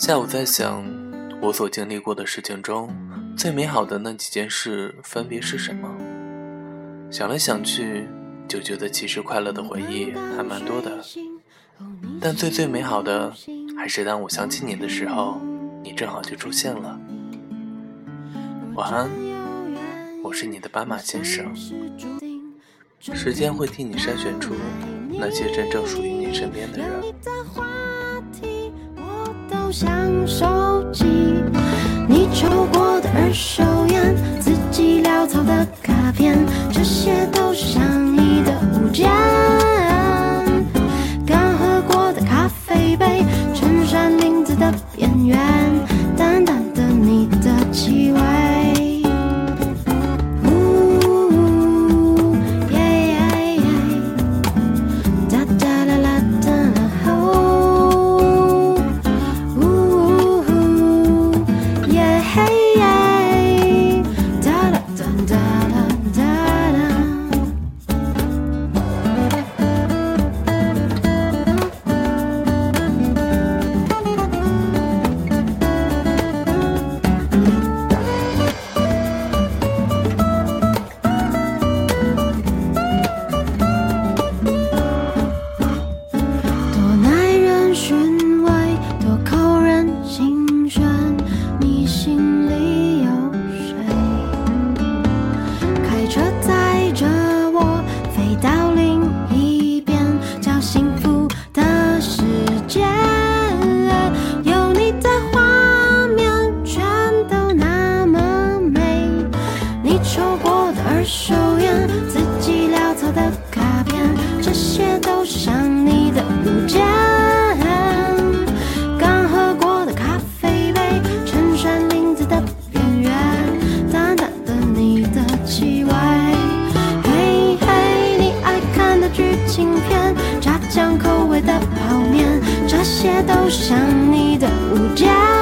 下午在想，我所经历过的事情中，最美好的那几件事分别是什么？想来想去，就觉得其实快乐的回忆还蛮多的，但最最美好的，还是当我想起你的时候，你正好就出现了。晚安，我是你的斑马先生。时间会替你筛选出那些真正属于你身边的人。像手机，你抽过的二手烟，自己潦草的车载。都是想你的物件。